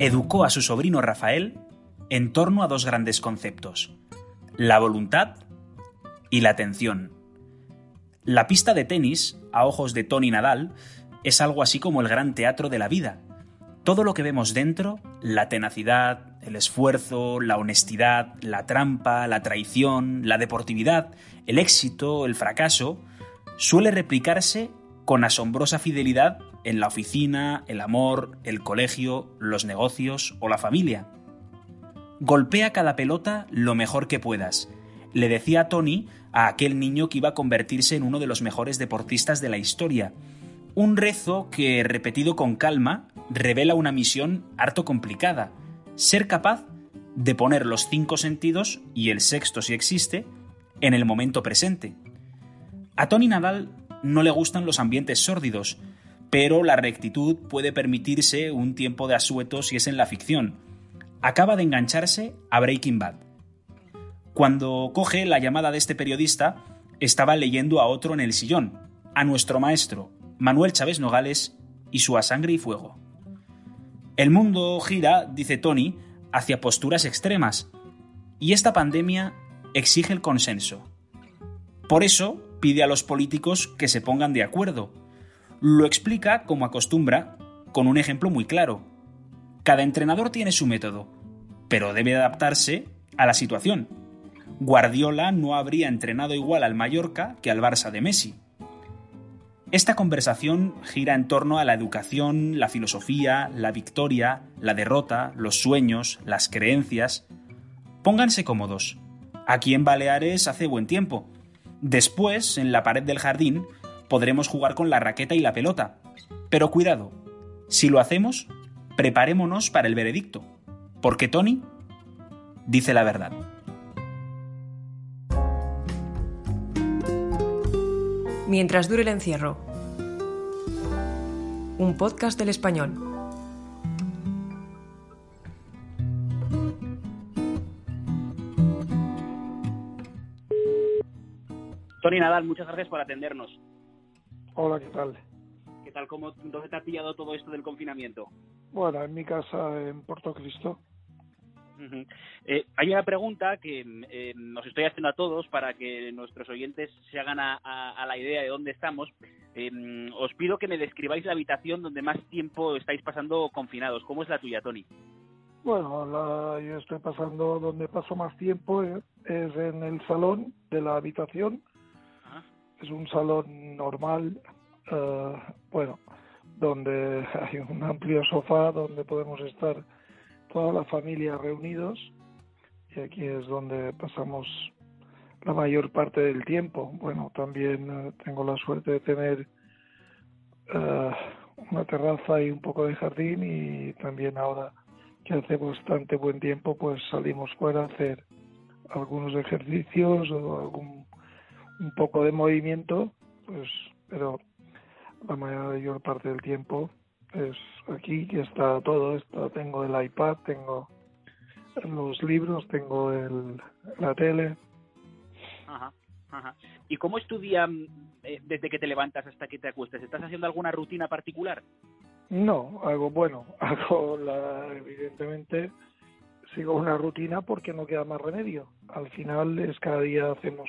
Educó a su sobrino Rafael en torno a dos grandes conceptos, la voluntad y la atención. La pista de tenis, a ojos de Tony Nadal, es algo así como el gran teatro de la vida. Todo lo que vemos dentro, la tenacidad, el esfuerzo, la honestidad, la trampa, la traición, la deportividad, el éxito, el fracaso, suele replicarse con asombrosa fidelidad en la oficina, el amor, el colegio, los negocios o la familia. Golpea cada pelota lo mejor que puedas, le decía Tony a aquel niño que iba a convertirse en uno de los mejores deportistas de la historia. Un rezo que, repetido con calma, revela una misión harto complicada, ser capaz de poner los cinco sentidos, y el sexto si existe, en el momento presente. A Tony Nadal no le gustan los ambientes sórdidos, pero la rectitud puede permitirse un tiempo de asueto si es en la ficción acaba de engancharse a Breaking Bad. Cuando coge la llamada de este periodista, estaba leyendo a otro en el sillón, a nuestro maestro, Manuel Chávez Nogales, y su A Sangre y Fuego. El mundo gira, dice Tony, hacia posturas extremas, y esta pandemia exige el consenso. Por eso pide a los políticos que se pongan de acuerdo. Lo explica, como acostumbra, con un ejemplo muy claro. Cada entrenador tiene su método, pero debe adaptarse a la situación. Guardiola no habría entrenado igual al Mallorca que al Barça de Messi. Esta conversación gira en torno a la educación, la filosofía, la victoria, la derrota, los sueños, las creencias. Pónganse cómodos. Aquí en Baleares hace buen tiempo. Después, en la pared del jardín, podremos jugar con la raqueta y la pelota. Pero cuidado, si lo hacemos, preparémonos para el veredicto, porque Tony dice la verdad. Mientras dure el encierro. Un podcast del español. Tony Nadal, muchas gracias por atendernos. Hola, ¿qué tal? ¿Qué tal? ¿Cómo, ¿Dónde te ha pillado todo esto del confinamiento? Bueno, en mi casa en Puerto Cristo. Eh, hay una pregunta que eh, nos estoy haciendo a todos para que nuestros oyentes se hagan a, la idea de dónde estamos. Eh, os pido que me describáis la habitación donde más tiempo estáis pasando confinados. ¿Cómo es la tuya, Tony? Bueno, yo estoy pasando donde paso más tiempo es en el salón de la habitación. Es un salón normal, bueno, donde hay un amplio sofá donde podemos estar toda la familia reunidos y aquí es donde pasamos la mayor parte del tiempo. Bueno, también eh, tengo la suerte de tener uh, una terraza y un poco de jardín y también ahora que hace bastante buen tiempo pues salimos fuera a hacer algunos ejercicios o algún un poco de movimiento pues pero la mayor parte del tiempo es aquí que está todo esto. Tengo el iPad, tengo los libros, tengo el, la tele. Ajá, ajá. ¿Y cómo es tu día eh, desde que te levantas hasta que te acuestas? ¿Estás haciendo alguna rutina particular? No, algo bueno, hago la, evidentemente sigo una rutina porque no queda más remedio. Al final es cada día hacemos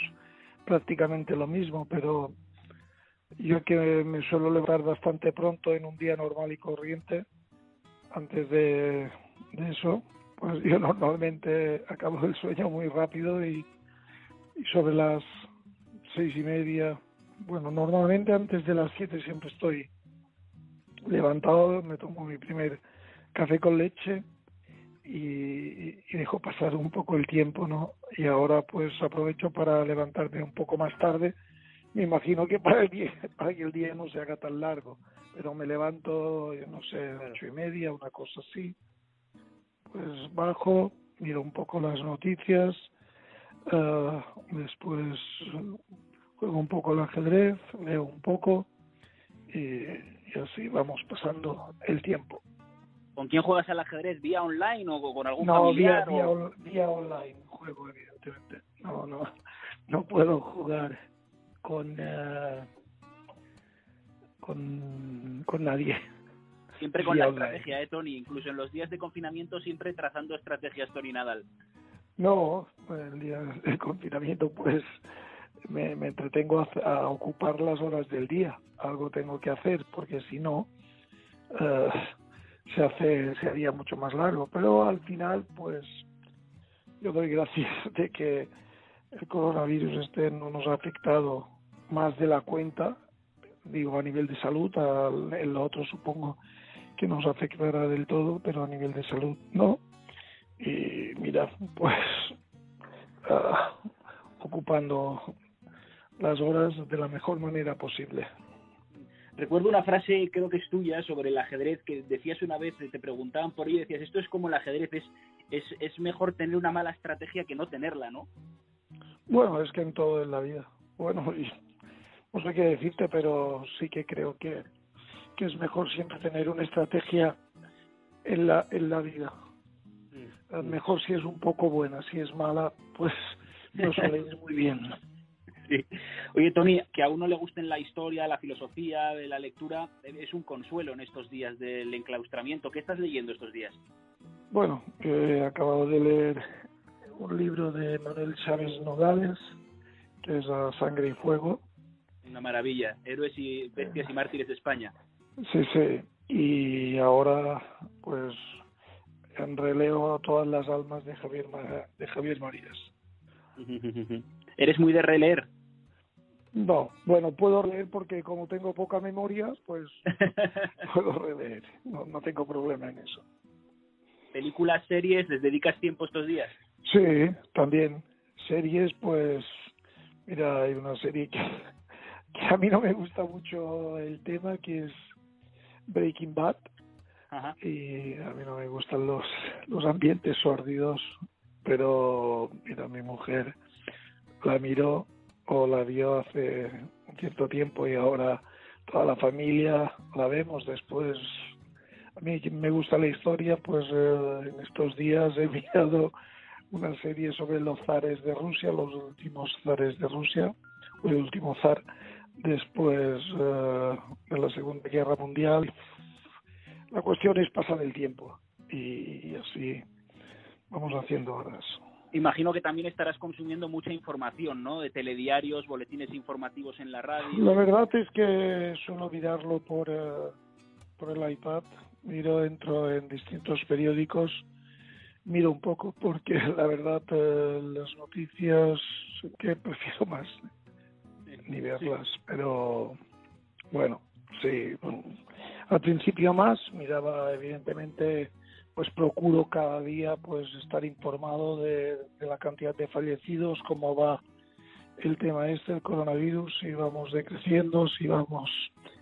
prácticamente lo mismo, pero yo que me suelo levantar bastante pronto en un día normal y corriente, antes de, eso, pues yo normalmente acabo el sueño muy rápido y, y sobre las seis y media, bueno, normalmente antes de las siete siempre estoy levantado, me tomo mi primer café con leche y, dejo pasar un poco el tiempo, ¿no? Y ahora pues aprovecho para levantarme un poco más tarde me imagino que para el día, para que el día no se haga tan largo, pero me levanto, no sé, ocho y media, una cosa así, pues bajo, miro un poco las noticias, uh, después juego un poco el ajedrez, leo un poco y así vamos pasando el tiempo. ¿Con quién juegas al ajedrez? ¿Vía online o con algún no, familiar? Vía, vía, online juego, evidentemente. No, no, no puedo jugar con, uh, con, con nadie. Siempre con la estrategia, ¿eh, Tony? Incluso en los días de confinamiento, siempre trazando estrategias, Tony Nadal. No, el día de confinamiento, pues me, me entretengo a, a, ocupar las horas del día. Algo tengo que hacer, porque si no, uh, se hace se haría mucho más largo. Pero al final pues yo doy gracias de que el coronavirus este no nos ha afectado más de la cuenta digo a nivel de salud al, el otro supongo que nos afectará del todo pero a nivel de salud no. Y mira pues uh, ocupando las horas de la mejor manera posible Recuerdo una frase, creo que es tuya, sobre el ajedrez, que decías una vez, te preguntaban por ello, decías, esto es como el ajedrez, es, es, es mejor tener una mala estrategia que no tenerla, ¿no? Bueno, es que en todo en la vida. Bueno, y no sé qué decirte, pero sí que creo que, que es mejor siempre tener una estrategia en la, en la vida. Mm. Mejor si es un poco buena, si es mala, pues no suele ir muy bien. Sí. Oye, Tony, que a uno le gusten la historia, la filosofía, la lectura, es un consuelo en estos días del enclaustramiento. ¿Qué estás leyendo estos días? Bueno, he acabado de leer un libro de Manuel Chávez Nogales, que es A Sangre y Fuego. Una maravilla, Héroes y Bestias y Mártires de España. Sí, sí, y ahora pues en releo todas las almas de Javier, de Javier Marías. ¿Eres muy de releer? No, bueno, puedo leer porque como tengo poca memoria, pues puedo releer. No, no tengo problema en eso. ¿Películas, series, les dedicas tiempo estos días? Sí, también. Series, pues, mira, hay una serie que, que a mí no me gusta mucho el tema, que es Breaking Bad. Ajá. Y a mí no me gustan los, los ambientes sórdidos, pero, mira, mi mujer la miró o la vio hace un cierto tiempo y ahora toda la familia la vemos después. A mí me gusta la historia, pues eh, en estos días he mirado una serie sobre los zares de Rusia, los últimos zares de Rusia, o el último zar después eh, de la Segunda Guerra Mundial. La cuestión es pasar el tiempo y, y así vamos haciendo horas imagino que también estarás consumiendo mucha información, ¿no? De telediarios, boletines informativos en la radio. La verdad es que suelo mirarlo por, uh, por el iPad, miro dentro en distintos periódicos, miro un poco porque la verdad uh, las noticias que prefiero más ni verlas, sí. pero bueno, sí, al principio más miraba evidentemente pues procuro cada día pues estar informado de, la cantidad de fallecidos, cómo va el tema este, el coronavirus, si vamos decreciendo, si vamos,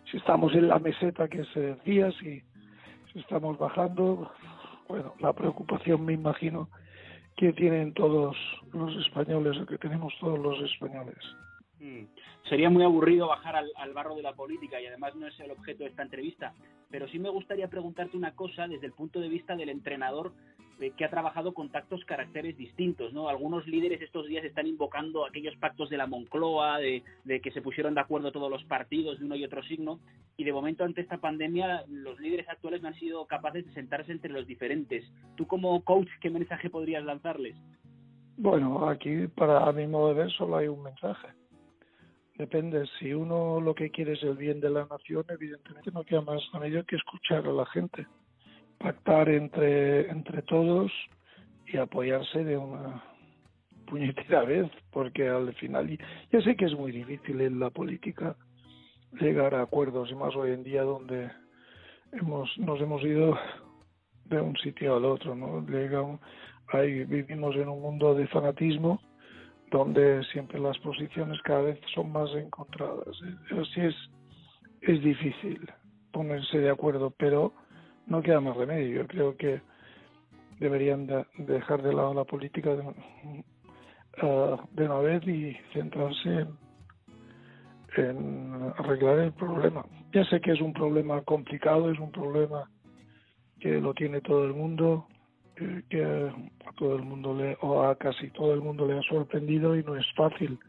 si estamos en la meseta que se decía, si, si estamos bajando. Bueno, la preocupación me imagino que tienen todos los españoles, que tenemos todos los españoles. Mm. Sería muy aburrido bajar al, barro de la política y además no es el objeto de esta entrevista, pero sí me gustaría preguntarte una cosa desde el punto de vista del entrenador eh, que ha trabajado con tactos caracteres distintos, ¿no? Algunos líderes estos días están invocando aquellos pactos de la Moncloa, de, de que se pusieron de acuerdo todos los partidos de uno y otro signo, y de momento ante esta pandemia los líderes actuales no han sido capaces de sentarse entre los diferentes. Tú como coach, ¿qué mensaje podrías lanzarles? Bueno, aquí para mi modo de ver solo hay un mensaje Depende, si uno lo que quiere es el bien de la nación, evidentemente no queda más remedio que escuchar a la gente, pactar entre, entre todos y apoyarse de una puñetera vez, porque al final, yo sé que es muy difícil en la política llegar a acuerdos, y más hoy en día donde hemos nos hemos ido de un sitio al otro, ¿no? Llega un, ahí vivimos en un mundo de fanatismo donde siempre las posiciones cada vez son más encontradas. Así es, es difícil ponerse de acuerdo, pero no queda más remedio. Yo creo que deberían dejar de lado la política de, de una vez y centrarse en, arreglar el problema. Ya sé que es un problema complicado, es un problema que lo tiene todo el mundo, que, a todo el mundo le, o a casi todo el mundo le ha sorprendido y no es fácil.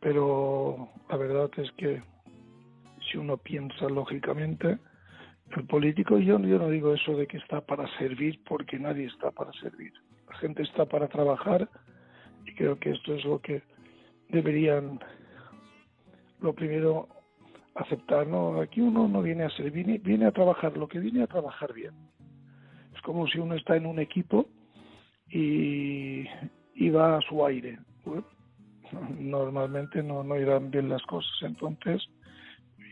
Pero la verdad es que si uno piensa lógicamente, el político, yo, yo no digo eso de que está para servir porque nadie está para servir. La gente está para trabajar y creo que esto es lo que deberían, lo primero, aceptar. No, aquí uno no viene a servir, viene a trabajar, lo que viene a trabajar bien. Es como si uno está en un equipo y, y va a su aire. normalmente no, no irán bien las cosas. Entonces,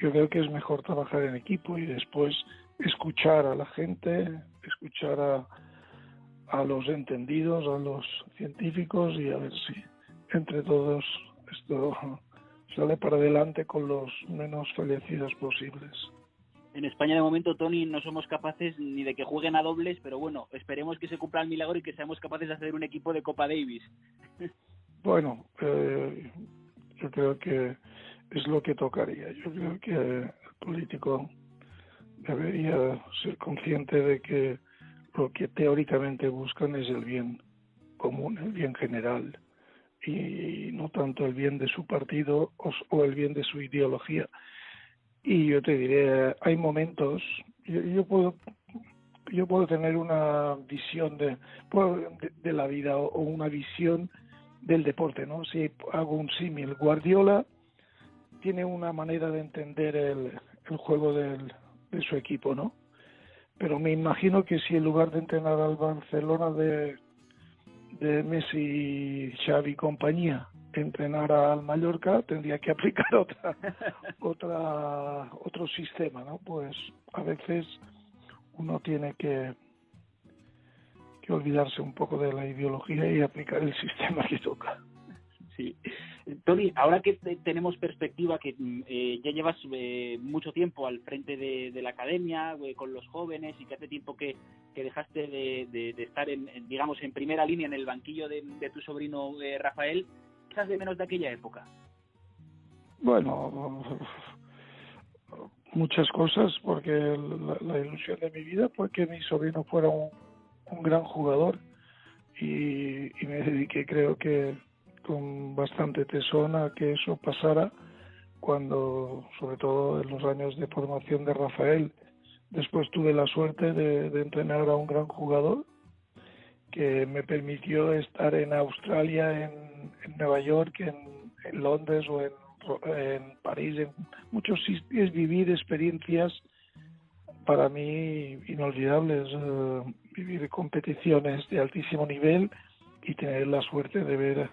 yo creo que es mejor trabajar en equipo y después escuchar a la gente, escuchar a, a los entendidos, a los científicos y a ver si entre todos esto sale para adelante con los menos fallecidos posibles. En España de momento, Tony, no somos capaces ni de que jueguen a dobles, pero bueno, esperemos que se cumpla el milagro y que seamos capaces de hacer un equipo de Copa Davis. Bueno, eh, yo creo que es lo que tocaría. Yo creo que el político debería ser consciente de que lo que teóricamente buscan es el bien común, el bien general, y no tanto el bien de su partido o, el bien de su ideología. Y yo te diré, hay momentos, yo, puedo yo puedo tener una visión de, de, la vida o, una visión del deporte, ¿no? Si hago un símil, Guardiola tiene una manera de entender el, el juego del, de su equipo, ¿no? Pero me imagino que si en lugar de entrenar al Barcelona de, de Messi, Xavi y compañía, entrenara al Mallorca, tendría que aplicar otra, otra, otro sistema, ¿no? Pues a veces uno tiene que, que olvidarse un poco de la ideología y aplicar el sistema que toca. Sí. Tony, ahora que tenemos perspectiva, que mm, eh, ya llevas eh, mucho tiempo al frente de, la academia, eh, con los jóvenes, y que hace tiempo que, dejaste de, estar, en, digamos, en primera línea en el banquillo de, tu sobrino Rafael, ¿qué echas de menos de aquella época? Bueno, muchas cosas, porque la, ilusión de mi vida fue que mi sobrino fuera un, gran jugador y, y me dediqué, creo que con bastante tesón a que eso pasara cuando, sobre todo en los años de formación de Rafael, después tuve la suerte de, entrenar a un gran jugador que me permitió estar en Australia, en, Nueva York, en, Londres o en, París, en muchos sitios, vivir experiencias para mí inolvidables, eh, vivir competiciones de altísimo nivel y tener la suerte de ver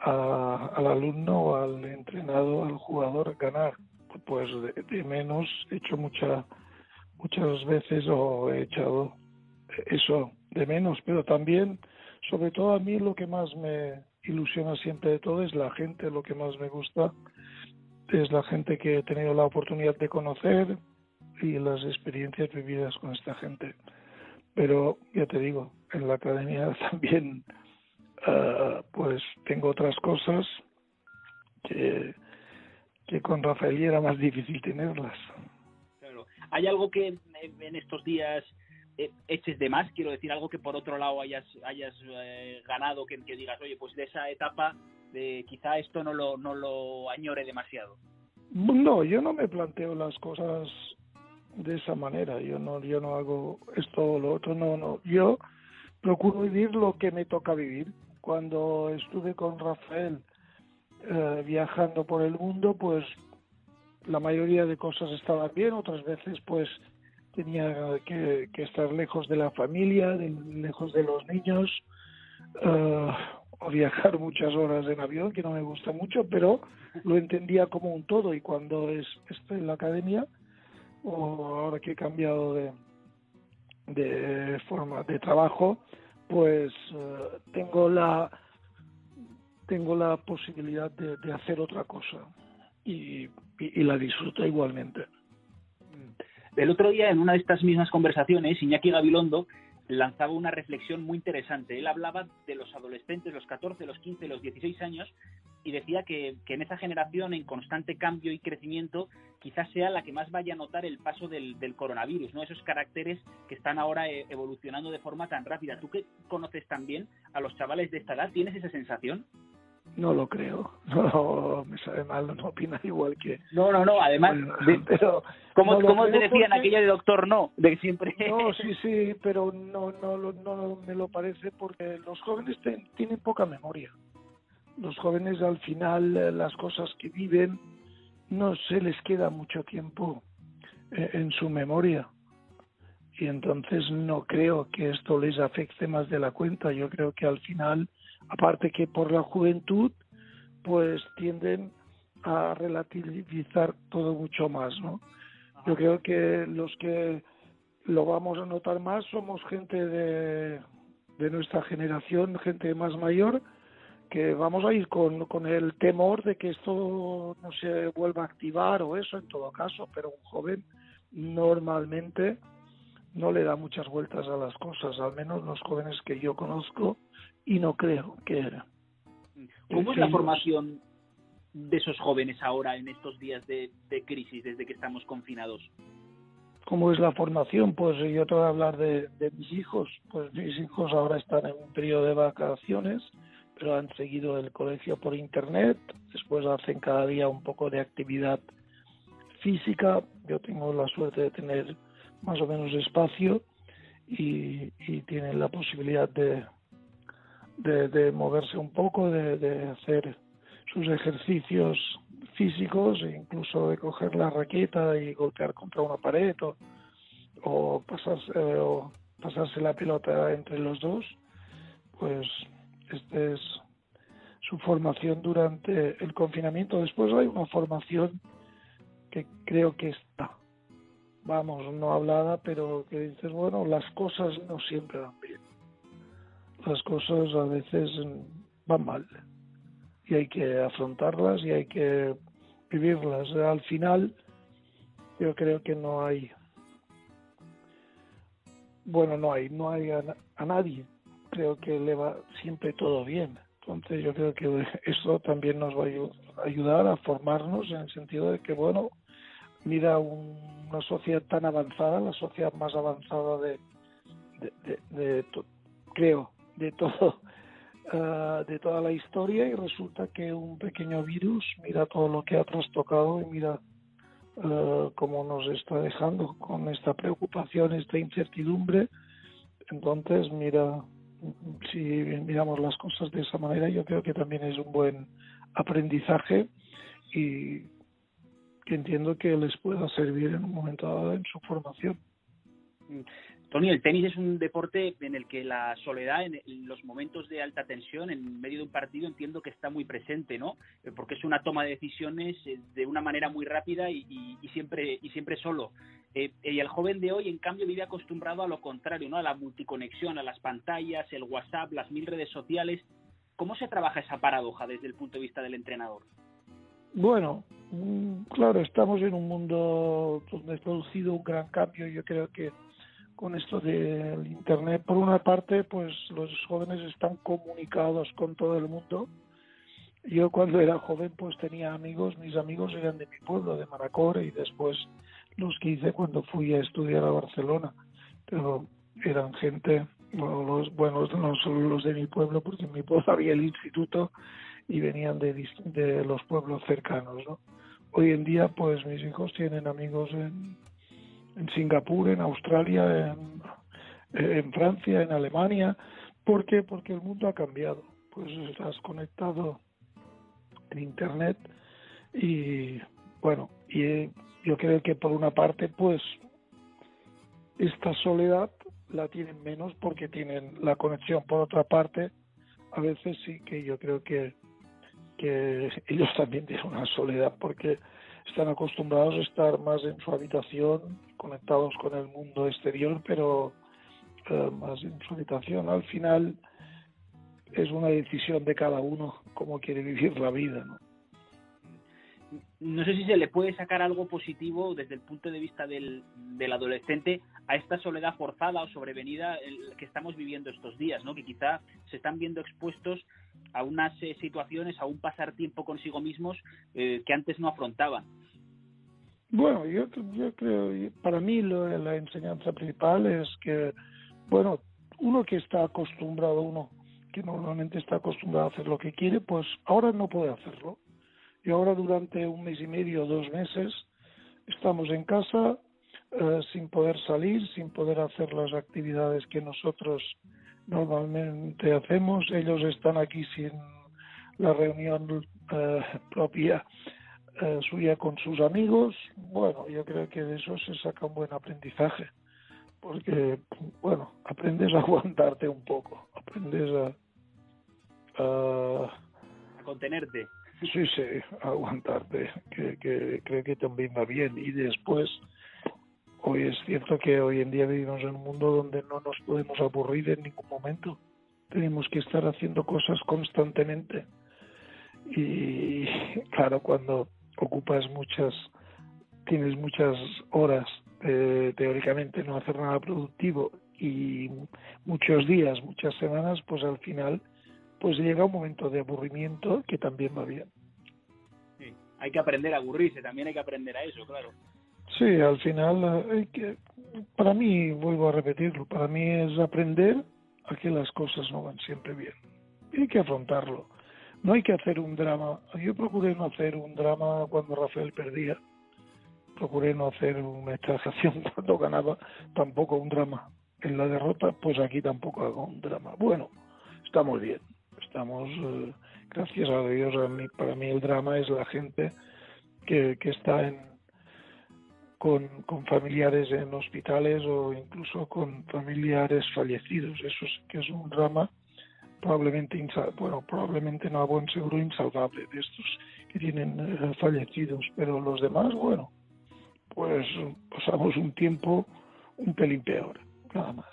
al alumno al entrenado, al jugador ganar. Pues de, menos he hecho mucha, muchas veces o he echado eso de menos, pero también, sobre todo a mí lo que más me ilusiona siempre de todo es la gente, lo que más me gusta es la gente que he tenido la oportunidad de conocer y las experiencias vividas con esta gente. Pero ya te digo, en la academia también Ah, pues tengo otras cosas que, que con Rafael era más difícil tenerlas. Claro. ¿Hay algo que en estos días eches de más? Quiero decir, algo que por otro lado hayas, hayas eh, ganado, que, que, digas, oye, pues de esa etapa, de quizá esto no lo, no lo añore demasiado. No, yo no me planteo las cosas de esa manera. Yo no, yo no hago esto o lo otro. No, no. Yo procuro vivir lo que me toca vivir cuando estuve con Rafael eh, viajando por el mundo, pues la mayoría de cosas estaban bien, otras veces pues tenía que, estar lejos de la familia, lejos de los niños, eh, o viajar muchas horas en avión, que no me gusta mucho, pero lo entendía como un todo y cuando es, estoy en la academia, o ahora que he cambiado de, de forma de trabajo, pues eh, tengo la tengo la posibilidad de, hacer otra cosa y, la disfruto igualmente. El otro día, en una de estas mismas conversaciones, Iñaki Gabilondo lanzaba una reflexión muy interesante. Él hablaba de los adolescentes, los 14, los 15, los 16 años, y decía que, en esa generación en constante cambio y crecimiento quizás sea la que más vaya a notar el paso del, coronavirus, ¿no? Esos caracteres que están ahora eh, evolucionando de forma tan rápida. ¿Tú que conoces también a los chavales de esta edad, tienes esa sensación? No lo creo. No, me sabe mal, no opina igual que. No, no, no. Además, pero ¿cómo, te decían aquella de doctor no? De siempre. No, sí, sí, pero no, no, no me lo parece porque los jóvenes tienen poca memoria. Los jóvenes, al final, eh, las cosas que viven, no se les queda mucho tiempo eh, en su memoria. Y entonces no creo que esto les afecte más de la cuenta. Yo creo que al final aparte que por la juventud pues tienden a relativizar todo mucho más, ¿no? Yo creo que los que lo vamos a notar más somos gente de, de nuestra generación, gente más mayor, que vamos a ir con, con el temor de que esto no se vuelva a activar o eso en todo caso, pero un joven normalmente no le da muchas vueltas a las cosas, al menos los jóvenes que yo conozco y no creo que... ¿Cómo es la formación de esos jóvenes ahora en estos días de, crisis desde que estamos confinados? ¿Cómo es la formación? Pues yo te voy a hablar de, mis hijos. Pues mis hijos ahora están en un periodo de vacaciones, pero han seguido el colegio por internet. Después hacen cada día un poco de actividad física. Yo tengo la suerte de tener más o menos espacio y tienen la posibilidad de, de, moverse un poco, de, hacer sus ejercicios físicos e incluso de coger la raqueta y golpear contra una pared o, pasarse, o pasarse la pelota entre los dos, pues esta es su formación durante el confinamiento. Después hay una formación que creo que está, vamos, no hablada, pero que dices, bueno, las cosas no siempre van bien las cosas a veces van mal y hay que afrontarlas y hay que vivirlas. Al final yo creo que no hay, bueno, no hay, no hay a, nadie. Creo que le va siempre todo bien. Entonces yo creo que eso también nos va a ayudar a formarnos en el sentido de que, bueno, mira una sociedad tan avanzada, la sociedad más avanzada de, de creo, de todo ah, de toda la historia y resulta que un pequeño virus mira todo lo que ha trastocado y mira uh, cómo nos está dejando con esta preocupación, esta incertidumbre. Entonces, mira, si miramos las cosas de esa manera, yo creo que también es un buen aprendizaje y que entiendo que les pueda servir en un momento dado en su formación. Tony, el tenis es un deporte en el que la soledad, en, los momentos de alta tensión, en medio de un partido, entiendo que está muy presente, ¿no? Eh, porque es una toma de decisiones eh, de una manera muy rápida y, siempre y siempre solo. Eh, y el joven de hoy, en cambio, vive acostumbrado a lo contrario, ¿no? A la multiconexión, a las pantallas, el WhatsApp, las mil redes sociales. ¿Cómo se trabaja esa paradoja desde el punto de vista del entrenador? Bueno, mm, claro, estamos en un mundo donde ha producido un gran cambio. Yo creo que con esto del internet. Por una parte pues los jóvenes están comunicados con todo el mundo. Yo cuando era joven pues tenía amigos mis amigos eran de mi pueblo de Manacor y después los que hice cuando fui a estudiar a Barcelona. Pero eran gente los buenos no solo los de mi pueblo porque en mi pueblo había el instituto y venían de, de los pueblos cercanos ¿no? hoy en día pues mis hijos tienen amigos en en Singapur, en Australia, en, Francia, en Alemania. ¿Por qué? Porque el mundo ha cambiado. Pues estás conectado en Internet y bueno, y yo creo que por una parte pues esta soledad la tienen menos porque tienen la conexión. Por otra parte, a veces sí que yo creo que, que ellos también tienen una soledad porque están acostumbrados a estar más en su habitación, conectados con el mundo exterior, pero eh, más habitación. Al final, es una decisión de cada uno cómo quiere vivir la vida, ¿no? no sé si se le puede sacar algo positivo desde el punto de vista del, del adolescente a esta soledad forzada o sobrevenida que estamos viviendo estos días, ¿no? que quizá se están viendo expuestos a unas eh, situaciones, a un pasar tiempo consigo mismos eh, que antes no afrontaban. Bueno, yo, yo creo, para mí la enseñanza principal es que, bueno, uno que está acostumbrado, uno que normalmente está acostumbrado a hacer lo que quiere, pues ahora no puede hacerlo y ahora durante un mes y medio, dos meses, estamos en casa eh, sin poder salir, sin poder hacer las actividades que nosotros normalmente hacemos. Ellos están aquí sin la reunión eh, propia eh, suya con sus amigos. Bueno, yo creo que de eso se saca un buen aprendizaje, porque, bueno, aprendes a aguantarte un poco, aprendes a... a contenerte. Sí, sí, aguantarte, que, que creo que también va bien. Y después, hoy es cierto que hoy en día vivimos en un mundo donde no nos podemos aburrir en ningún momento. Tenemos que estar haciendo cosas constantemente. Y claro, cuando ocupas muchas, tienes muchas horas eh, teóricamente no hacer nada productivo y muchos días, muchas semanas, pues al final pues llega un momento de aburrimiento que también va bien. Sí, hay que aprender a aburrirse, también hay que aprender a eso, claro. Sí, al final, eh, hay que, para mí, vuelvo a repetirlo, para mí es aprender a que las cosas no van siempre bien. Y hay que afrontarlo. No hay que hacer un drama. Yo procuré no hacer un drama cuando Rafael perdía. Procuré no hacer una exageración cuando ganaba. Tampoco un drama. En la derrota, pues aquí tampoco hago un drama. Bueno, estamos bien estamos, eh, gracias a Dios, para mí el drama es la gente que, que está en, con, con familiares en hospitales o incluso con familiares fallecidos. Eso sí que es un drama probablemente, bueno, probablemente no a buen seguro insalvable de estos que tienen eh, fallecidos, pero los demás, bueno, pues pasamos un tiempo un pelín peor, nada más.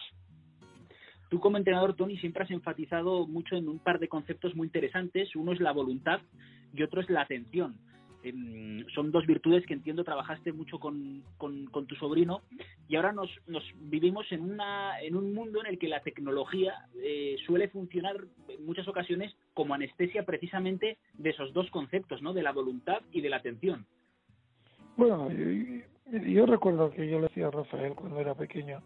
Tú como entrenador, Tony, siempre has enfatizado mucho en un par de conceptos muy interesantes. Uno es la voluntad y otro es la atención. Em, son dos virtudes que entiendo trabajaste mucho con, tu sobrino y ahora nos, nos vivimos en, una, en un mundo en el que la tecnología eh, suele funcionar en muchas ocasiones como anestesia precisamente de esos dos conceptos, ¿no? de la voluntad y de la atención. Bueno, yo, yo recuerdo que yo le decía a Rafael cuando era pequeño,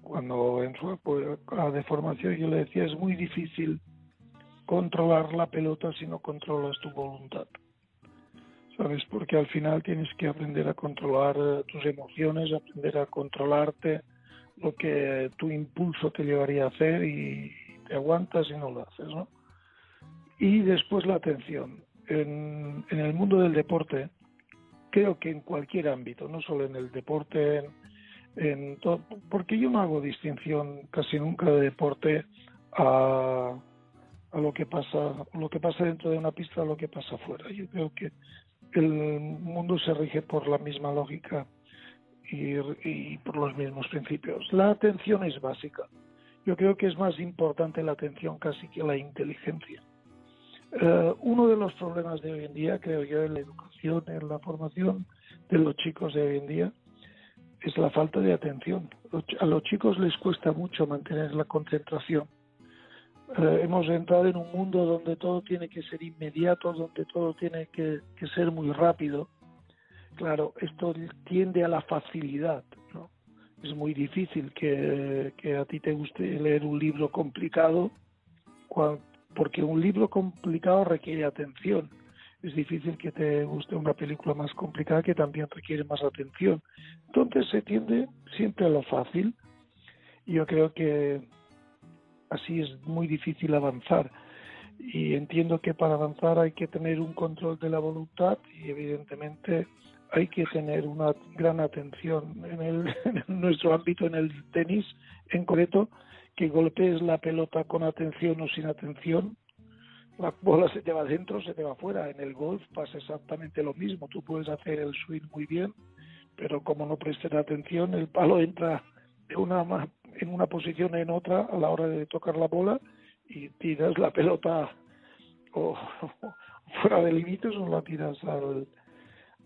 cuando en su época de formación yo le decía es muy difícil controlar la pelota si no controlas tu voluntad. ¿Sabes? Porque al final tienes que aprender a controlar eh, tus emociones, aprender a controlarte lo que tu impulso te llevaría a hacer y te aguantas y no lo haces, ¿no? Y después la atención. En, en el mundo del deporte, creo que en cualquier ámbito, no solo en el deporte, en, en porque yo no hago distinción casi nunca de deporte a, a lo que pasa lo que pasa dentro de una pista a lo que pasa afuera yo creo que el mundo se rige por la misma lógica y, por los mismos principios la atención es básica yo creo que es más importante la atención casi que la inteligencia uh, uno de los problemas de hoy en día creo yo en la educación en la formación de los chicos de hoy en día es la falta de atención. A los chicos les cuesta mucho mantener la concentración. Eh, hemos entrado en un mundo donde todo tiene que ser inmediato, donde todo tiene que, ser muy rápido. Claro, esto tiende a la facilidad. ¿no? Es muy difícil que, a ti te guste leer un libro complicado, porque un libro complicado requiere atención es difícil que te guste una película más complicada que también requiere más atención. Entonces se tiende siempre a lo fácil yo creo que así es muy difícil avanzar. Y entiendo que para avanzar hay que tener un control de la voluntad y evidentemente hay que tener una gran atención en, el, en nuestro ámbito, en el tenis en concreto, que golpees la pelota con atención o sin atención la bola se te va adentro, se te va afuera. En el golf pasa exactamente lo mismo. Tú puedes hacer el swing muy bien, pero como no prestes atención, el palo entra de una en una posición en otra a la hora de tocar la bola y tiras la pelota o, fuera de límites o la tiras al,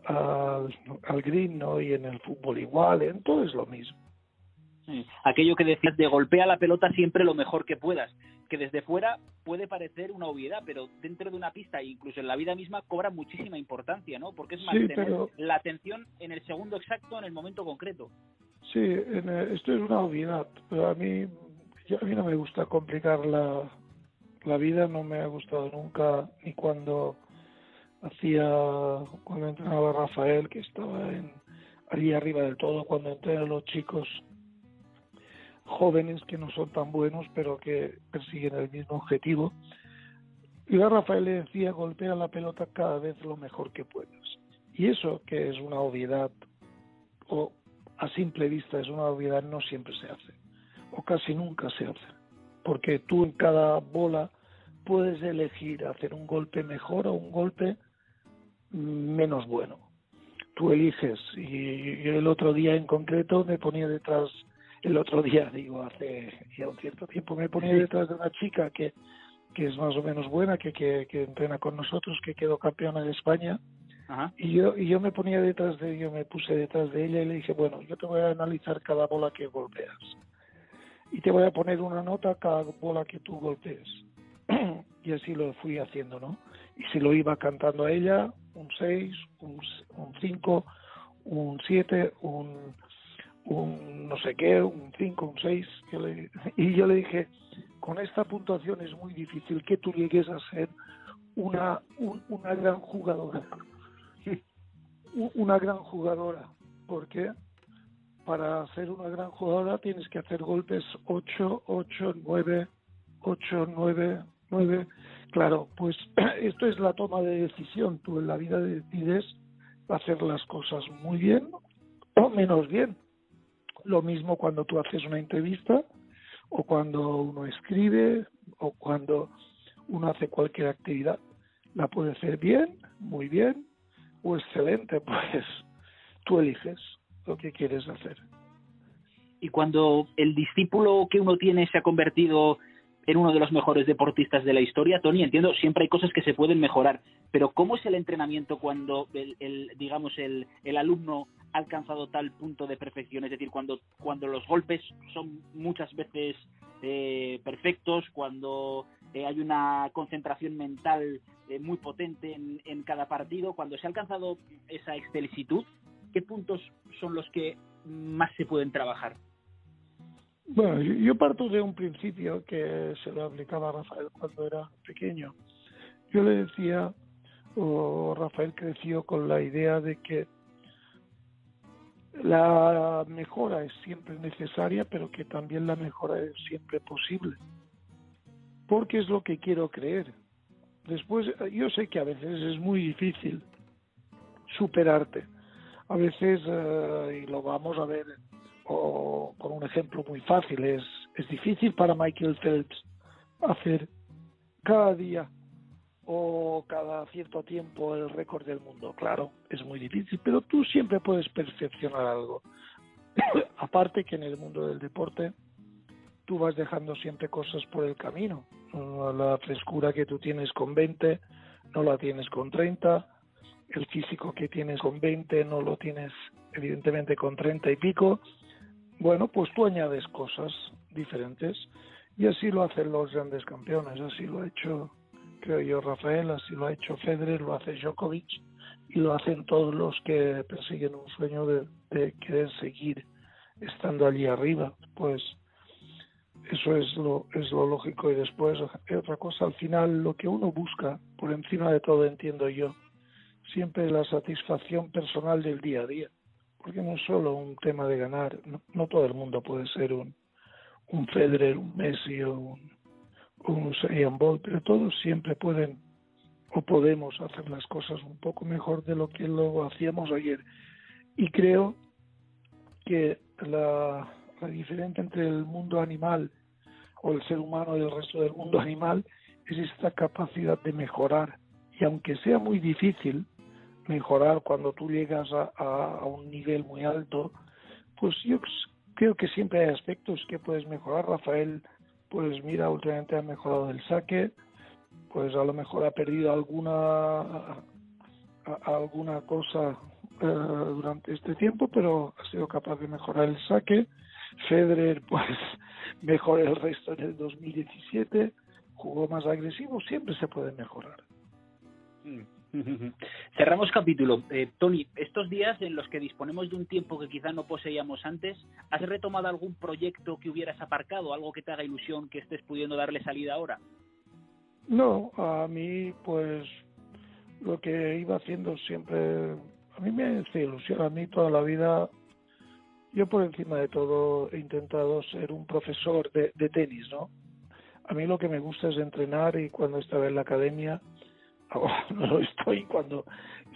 al, al green, ¿no? Y en el fútbol igual, en todo es lo mismo. Aquello que decías de golpea la pelota siempre lo mejor que puedas, que desde fuera puede parecer una obviedad, pero dentro de una pista incluso en la vida misma cobra muchísima importancia, ¿no? Porque es mantener la atención en el segundo exacto, en el momento concreto. Sí, esto es una obviedad, pero a mí, a mí no me gusta complicar la, la vida, no me ha gustado nunca, ni cuando hacía, cuando entrenaba Rafael, que estaba en, allí arriba del todo, cuando entrenan los chicos jóvenes que no son tan buenos, pero que persiguen el mismo objetivo. Y a Rafael le decía, golpea la pelota cada vez lo mejor que puedas. Y eso, que es una obviedad, o a simple vista es una obviedad, no siempre se hace, o casi nunca se hace. Porque tú en cada bola puedes elegir hacer un golpe mejor o un golpe menos bueno. Tú eliges. Y yo el otro día en concreto me ponía detrás el otro día, digo, hace ya un cierto tiempo, me ponía detrás de una chica que, que es más o menos buena, que, que, que entrena con nosotros, que quedó campeona de España. Y yo y yo me ponía detrás de yo me puse detrás de ella y le dije, bueno, yo te voy a analizar cada bola que golpeas. Y te voy a poner una nota cada bola que tú golpees. y así lo fui haciendo, ¿no? Y si lo iba cantando a ella, un 6, un 5, un 7, un un no sé qué, un 5, un 6. Y yo le dije, con esta puntuación es muy difícil que tú llegues a ser una, una gran jugadora. Una gran jugadora. porque Para ser una gran jugadora tienes que hacer golpes 8, 8, 9, 8, 9, 9. Claro, pues esto es la toma de decisión. Tú en la vida decides hacer las cosas muy bien o menos bien. Lo mismo cuando tú haces una entrevista o cuando uno escribe o cuando uno hace cualquier actividad. La puede hacer bien, muy bien o excelente, pues tú eliges lo que quieres hacer. Y cuando el discípulo que uno tiene se ha convertido en uno de los mejores deportistas de la historia. Tony, entiendo, siempre hay cosas que se pueden mejorar, pero ¿cómo es el entrenamiento cuando el, digamos, el, el, alumno ha alcanzado tal punto de perfección? Es decir, cuando, cuando los golpes son muchas veces eh, perfectos, cuando eh, hay una concentración mental eh, muy potente en, cada partido, cuando se ha alcanzado esa excelsitud, ¿qué puntos son los que más se pueden trabajar? Bueno, yo parto de un principio que se lo aplicaba a Rafael cuando era pequeño. Yo le decía, o Rafael creció con la idea de que la mejora es siempre necesaria, pero que también la mejora es siempre posible. Porque es lo que quiero creer. Después, yo sé que a veces es muy difícil superarte. A veces, eh, y lo vamos a ver o con un ejemplo muy fácil, es, es difícil para Michael Phelps hacer cada día o cada cierto tiempo el récord del mundo. Claro, es muy difícil, pero tú siempre puedes percepcionar algo. Aparte que en el mundo del deporte tú vas dejando siempre cosas por el camino. La frescura que tú tienes con 20 no la tienes con 30, el físico que tienes con 20 no lo tienes evidentemente con 30 y pico, bueno, pues tú añades cosas diferentes. Y así lo hacen los grandes campeones, así lo ha hecho, creo yo, Rafael, así lo ha hecho Federer, lo hace Djokovic. Y lo hacen todos los que persiguen un sueño de, de querer seguir estando allí arriba. Pues eso es lo, es lo lógico y después otra cosa, al final lo que uno busca, por encima de todo entiendo yo, siempre la satisfacción personal del día a día porque no es solo un tema de ganar, no, todo el mundo puede ser un, un Federer, un Messi o un, un Usain Bolt, pero todos siempre pueden o podemos hacer las cosas un poco mejor de lo que lo hacíamos ayer. Y creo que la, la diferencia entre el mundo animal o el ser humano y el resto del mundo animal es esta capacidad de mejorar. Y aunque sea muy difícil, mejorar cuando tú llegas a, un nivel muy alto, pues yo creo que siempre hay aspectos que puedes mejorar. Rafael pues mira, últimamente ha mejorado el saque, pues a lo mejor ha perdido alguna alguna cosa eh, durante este tiempo, pero ha sido capaz de mejorar el saque. Federer, pues, mejor el resto en el 2017, jugó más agresivo, siempre se puede mejorar. Cerramos capítulo. Eh, Tony, estos días en los que disponemos de un tiempo que quizá no poseíamos antes, ¿has retomado algún proyecto que hubieras aparcado, algo que te haga ilusión que estés pudiendo darle salida ahora? No, a mí pues lo que iba haciendo siempre, a mí me hace ilusión, a mí toda la vida, yo por encima de todo he intentado ser un profesor de, de tenis, ¿no? A mí lo que me gusta es entrenar y cuando estaba en la academia, ahora no lo estoy, cuando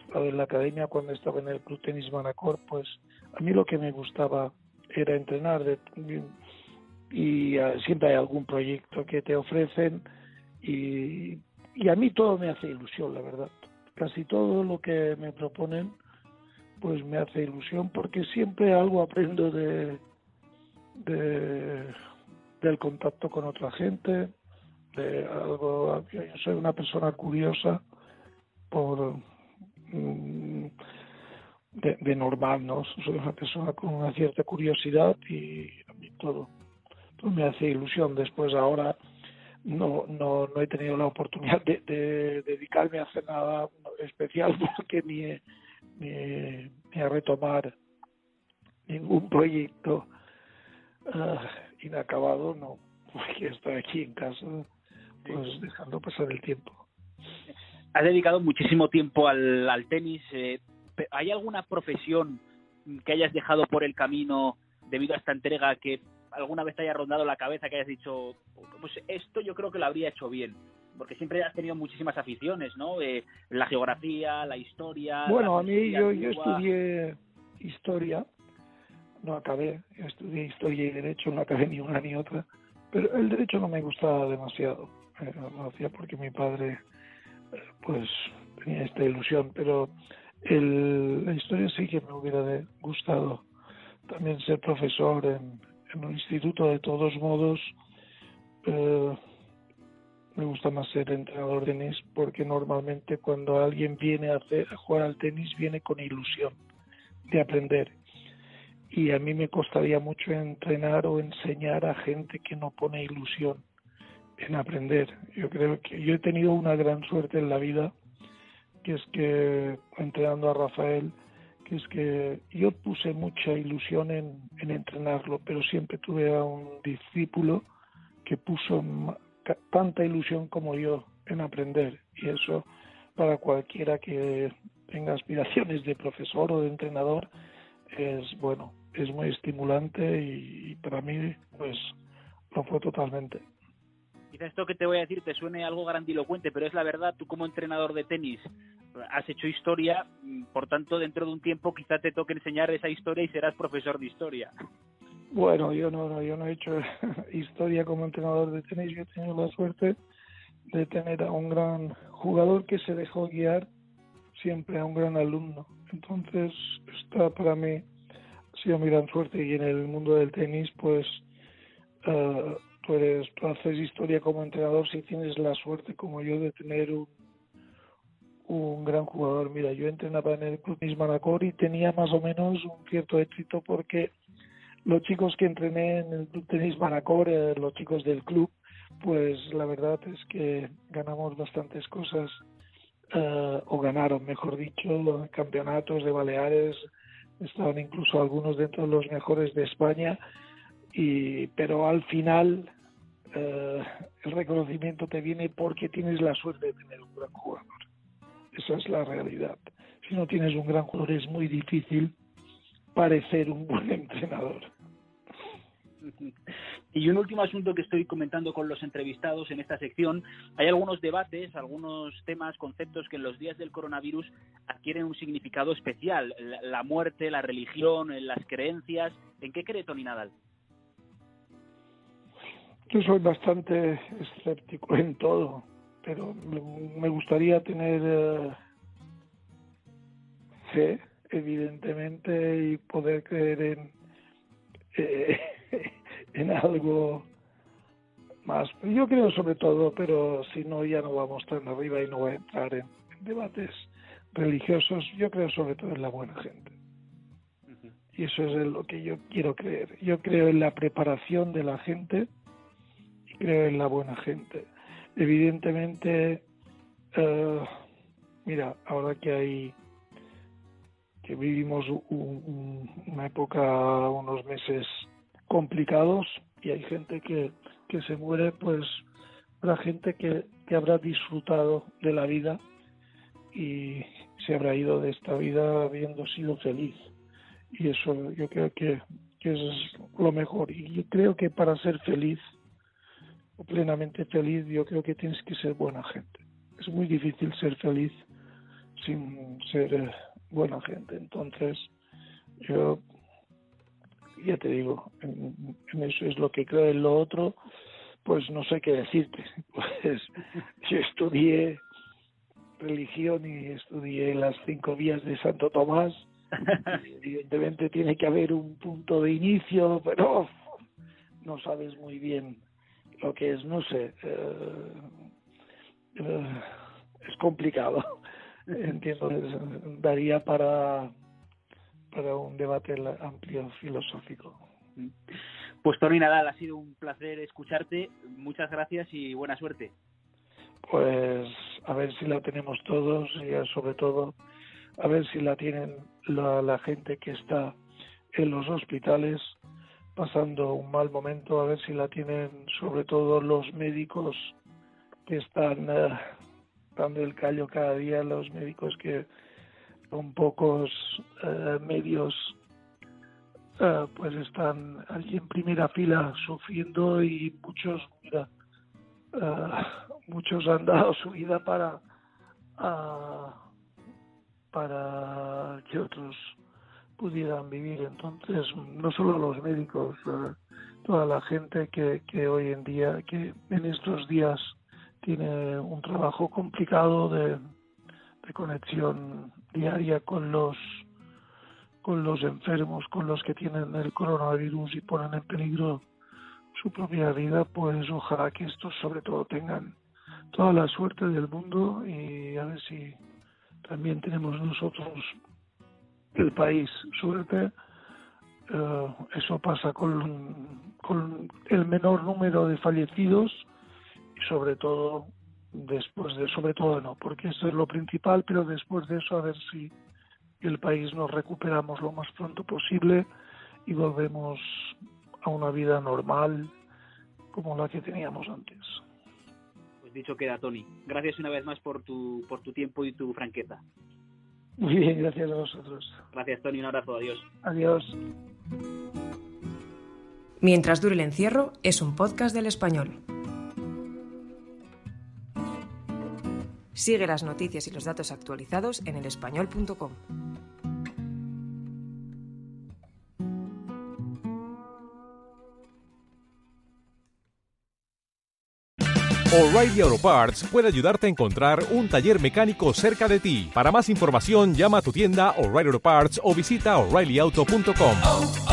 estaba en la academia, cuando estaba en el Club Tenis Manacor, pues a mí lo que me gustaba era entrenar de, y uh, siempre hay algún proyecto que te ofrecen y, y a mí todo me hace ilusión, la verdad casi todo lo que me proponen pues me hace ilusión porque siempre algo aprendo de, de del contacto con otra gente de algo yo soy una persona curiosa por mm, de, normal no soy una persona con una cierta curiosidad y a mí todo me hace ilusión. Después ahora no, no, no he tenido la oportunidad de, de, dedicarme a hacer nada especial porque ni, ni, ni a retomar ningún proyecto uh, inacabado, no, porque estoy aquí en casa, pues dejando pasar el tiempo. Has dedicado muchísimo tiempo al, al tenis. Eh, ¿Hay alguna profesión que hayas dejado por el camino debido a esta entrega que alguna vez te haya rondado la cabeza que hayas dicho, pues esto yo creo que lo habría hecho bien? Porque siempre has tenido muchísimas aficiones, ¿no? Eh, la geografía, la historia. Bueno, a mí yo, yo estudié historia, no acabé, yo estudié historia y derecho, no acabé ni una ni otra, pero el derecho no me gustaba demasiado, eh, lo hacía porque mi padre, eh, pues, tenía esta ilusión, pero el, la historia sí que me hubiera gustado también ser profesor en, en un instituto de todos modos. Eh, me gusta más ser entrenador de tenis porque normalmente cuando alguien viene a, hacer, jugar al tenis viene con ilusión de aprender y a mí me costaría mucho entrenar o enseñar a gente que no pone ilusión en aprender. Yo creo que yo he tenido una gran suerte en la vida, que es que entrenando a Rafael, que es que yo puse mucha ilusión en entrenarlo, pero siempre tuve a un discípulo que puso tanta ilusión como yo en aprender y eso para cualquiera que tenga aspiraciones de profesor o de entrenador es bueno, es muy estimulante y, para mí pues lo fue totalmente. Quizá esto que te voy a decir te suene algo grandilocuente, pero es la verdad, tú como entrenador de tenis has hecho historia, mm, por tanto, dentro de un tiempo quizá te toque enseñar esa historia y serás profesor de historia. Bueno, yo no, no yo no he hecho historia como entrenador de tenis, yo he tenido la suerte de tener a un gran jugador que se dejó guiar siempre a un gran alumno. Entonces, está para mí ha sido mi gran suerte y en el mundo del tenis, pues uh, tú, eres, tú haces historia como entrenador si tienes la suerte como yo de tener un un gran jugador. Mira, yo entrenaba en el Club Manacor y tenía más o menos un cierto éxito porque los chicos que entrené en el Club Tenis Manacor, eh, los chicos del club, pues la verdad es que ganamos bastantes cosas, uh, o ganaron, mejor dicho, campeonatos de Baleares, estaban incluso algunos dentro de los mejores de España, y pero al final uh, el reconocimiento te viene porque tienes la suerte de tener un gran jugador. Esa es la realidad. Si no tienes un gran jugador es muy difícil parecer un buen entrenador. Y un último asunto que estoy comentando con los entrevistados en esta sección, hay algunos debates, algunos temas, conceptos que en los días del coronavirus adquieren un significado especial, la muerte, la religión, las creencias. ¿En qué cree Tony Nadal? Yo soy bastante escéptico en todo pero me gustaría tener eh, fe, evidentemente, y poder creer en, eh, en algo más. Yo creo sobre todo, pero si no ya no vamos tan arriba y no voy a entrar en, debates religiosos, yo creo sobre todo en la buena gente. Y eso es lo que yo quiero creer. Yo creo en la preparación de la gente y creo en la buena gente. Evidentemente, eh, mira, ahora que hay que vivimos una época, unos meses complicados y hay gente que, que se muere, pues la gente que, que habrá disfrutado de la vida y se habrá ido de esta vida habiendo sido feliz. Y eso yo creo que, que es lo mejor. Y yo creo que para ser feliz, o plenamente feliz, yo creo que tienes que ser buena gente. Es muy difícil ser feliz sin ser eh, buena gente. Entonces, yo ya te digo, en, eso es lo que creo. En lo otro, pues no sé qué decirte. Pues yo estudié religión y estudié las cinco vías de Santo Tomás. Evidentemente tiene que haber un punto de inicio, pero no sabes muy bien lo que es, no sé. Eh, eh, es complicado entiendo daría para para un debate amplio filosófico. Pues Tony Nadal, ha sido un placer escucharte. Muchas gracias y buena suerte. Pues a ver si la tenemos todos y sobre todo a ver si la tienen la, la gente que está en los hospitales pasando un mal momento, a ver si la tienen sobre todo los médicos que están eh, dando el callo cada día los médicos que con pocos eh, medios eh, pues están allí en primera fila sufriendo y muchos mira eh, muchos han dado su vida para para que otros pudieran vivir. Entonces no solo los médicos toda la gente que, que hoy en día que en estos días tiene un trabajo complicado de, conexión diaria con los con los enfermos, con los que tienen el coronavirus y ponen en peligro su propia vida, pues ojalá que estos sobre todo tengan toda la suerte del mundo y a ver si también tenemos nosotros el país suerte. Eh, eso pasa con, con el menor número de fallecidos sobre todo después de sobre todo no porque eso es lo principal pero después de eso a ver si el país nos recuperamos lo más pronto posible y volvemos a una vida normal como la que teníamos antes. Pues dicho queda Tony. Gracias una vez más por tu por tu tiempo y tu franqueza. Muy bien gracias a vosotros. Gracias Tony. Un abrazo. Adiós. Adiós. Mientras dure el encierro es un podcast del español. Sigue las noticias y los datos actualizados en elespañol.com. O'Reilly Auto Parts puede ayudarte a encontrar un taller mecánico cerca de ti. Para más información, llama a tu tienda O'Reilly Auto Parts o visita oreillyauto.com.